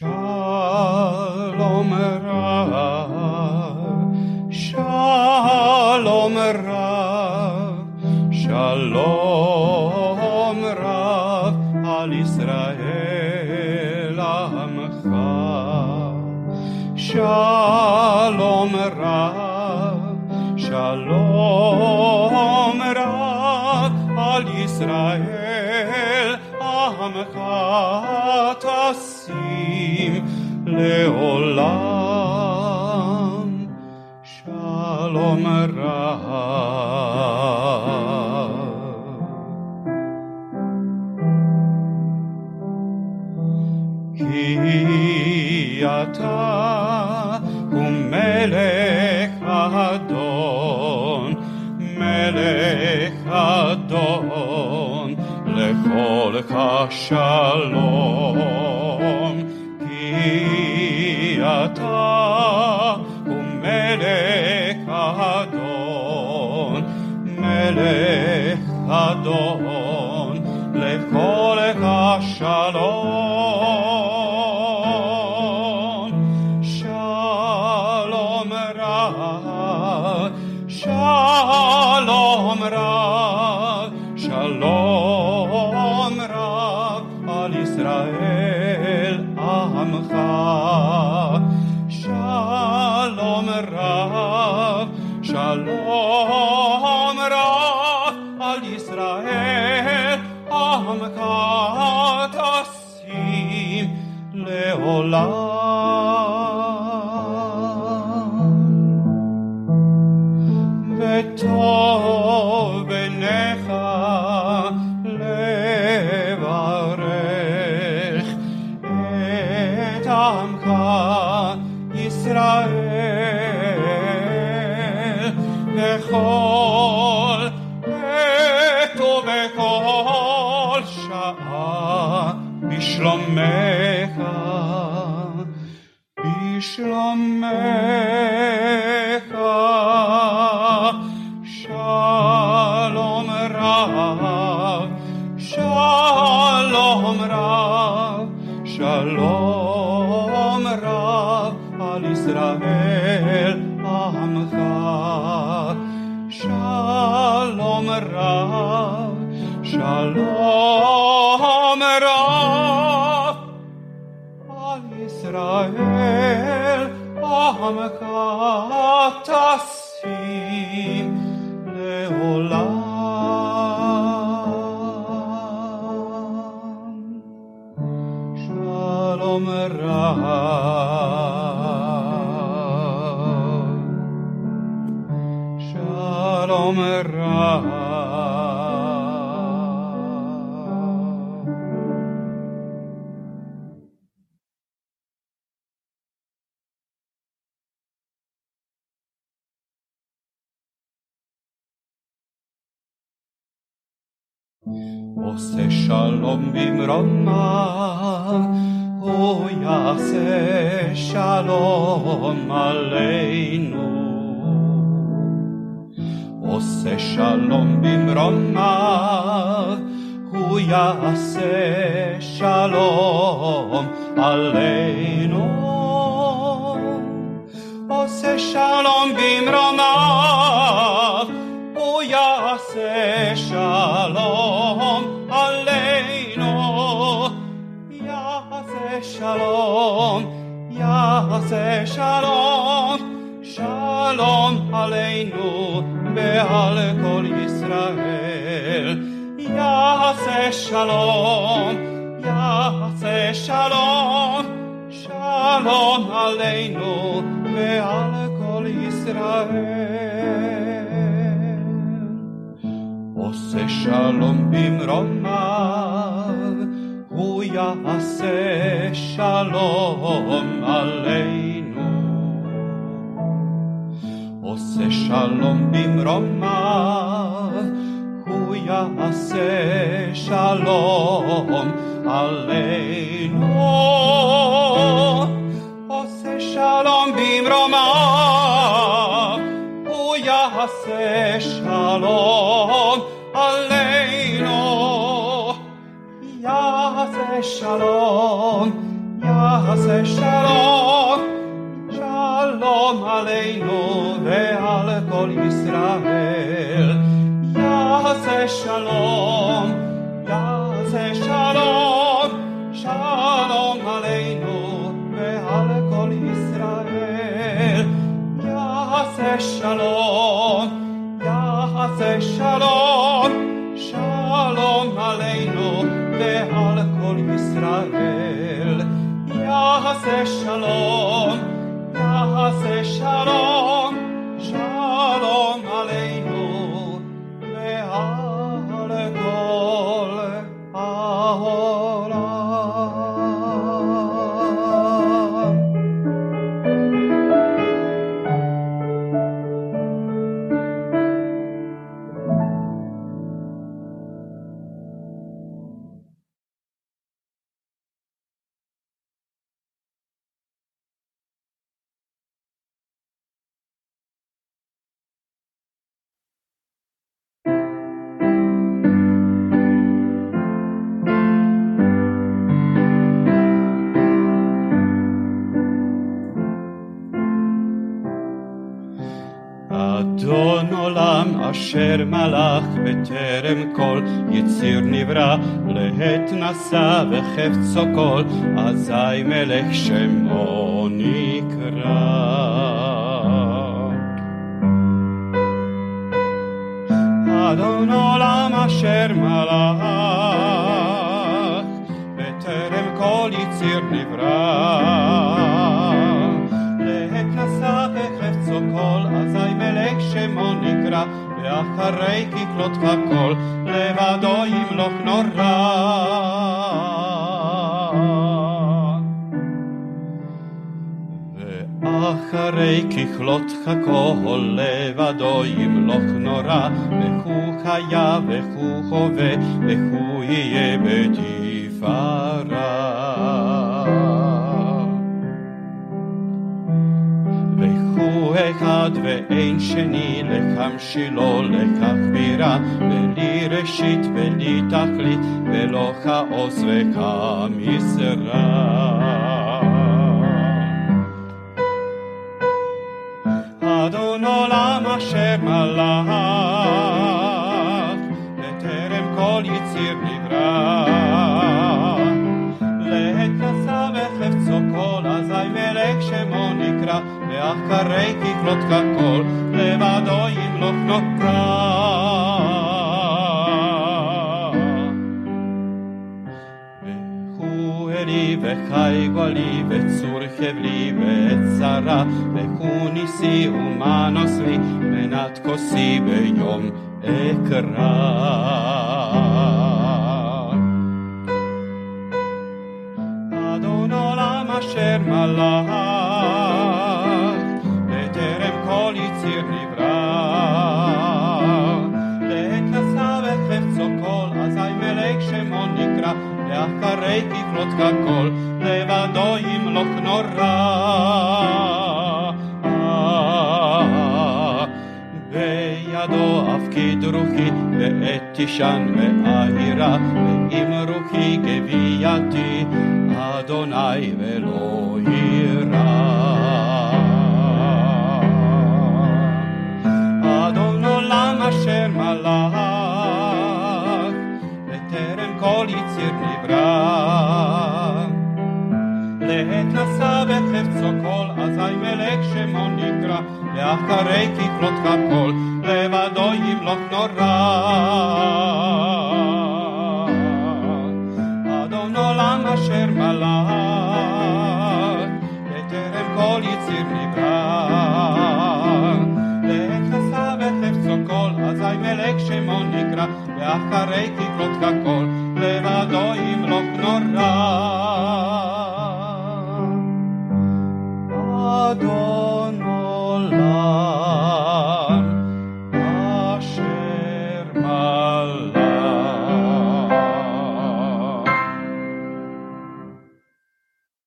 Shalom Rav, Shalom Rav, Shalom Rav. Al Israel Amcha. Shalom Rav, Shalom Rav. Al Israel Amcha tasim leolam. Shalom Rav. כי אתה הוא מלך אדון, מלך אדון, kolka shalom ki ata umelech adon melech adon lekol shalom Simcha. בשלומך בשלומך שלום רב שלום רב שלום רב על ישראל על ישראל עמך תשים לעולם. שלום רב, שלום רב. עושה שלום במרומיו, הוא יעשה שלום עלינו. עושה שלום במרומיו, הוא יעשה שלום עלינו. עושה שלום במרומיו, יעשה שלום, יעשה שלום, שלום עלינו ועל כל ישראל. יעשה שלום, יעשה שלום, שלום עלינו ועל כל ישראל. עושה שלום במרומיו, הוא יעשה שלום עלינו. עושה שלום במרומיו, הוא יעשה שלום עלינו. עושה שלום במרומיו, הוא יעשה שלום shalom, Yahaseh shalom, shalom aleinu ve'al kol Yisrael, Yahaseh shalom. Yahaseh Shalom, Yahaseh Shalom. אשר מלך בטרם כל יציר נברא לעת נשא וחפצו כל אזי מלך שמו נקרא. אדון עולם אשר מלך בטרם כל יציר נברא ואחרי ככלות הכל לבדו ימלוך נורא ואחרי ככלות הכל לבדו ימלוך נורא והוא חיה והוא הווה והוא יהיה בתפארה אחד ואין שני לכמשילו לככבירה בלי ראשית בלי תכלית ולא כעוס וכמשרה אדון עולם אשר מלך, בטרם כל יציר נברא. לעת נשא וחפצו כל, אזי מלך שמו לילה, ואחרי כקלות ככל, לבדו ימלוך נוקרה. וחורי וחי גולי, וצור חבלי וצרה, וכוניסי ומנוסי, מנת כוסי ביום אקרא. אשר מלך ואחרי ככלות הכל לבדו ימלוך נורא בידו הפקיד רוחי ועת תשען ואהירה ועם רוחי גבייתי אדוני ולא יירא אדון עולם אשר מלך בטרם כל יציר ვეფხებ სოკოლ აზაიმელეკ შემონიკრა ლეახტარეიკი ფლოტკა კოლ ლევადოი მლოქნორა ადონო ლამა შერმალა ეტერემ კოლი ცირნიკა ლეხსა ვეფხებ სოკოლ აზაიმელეკ შემონიკრა ლეახტარეიკი ფლოტკა კოლ ლევადოი მლოქნორა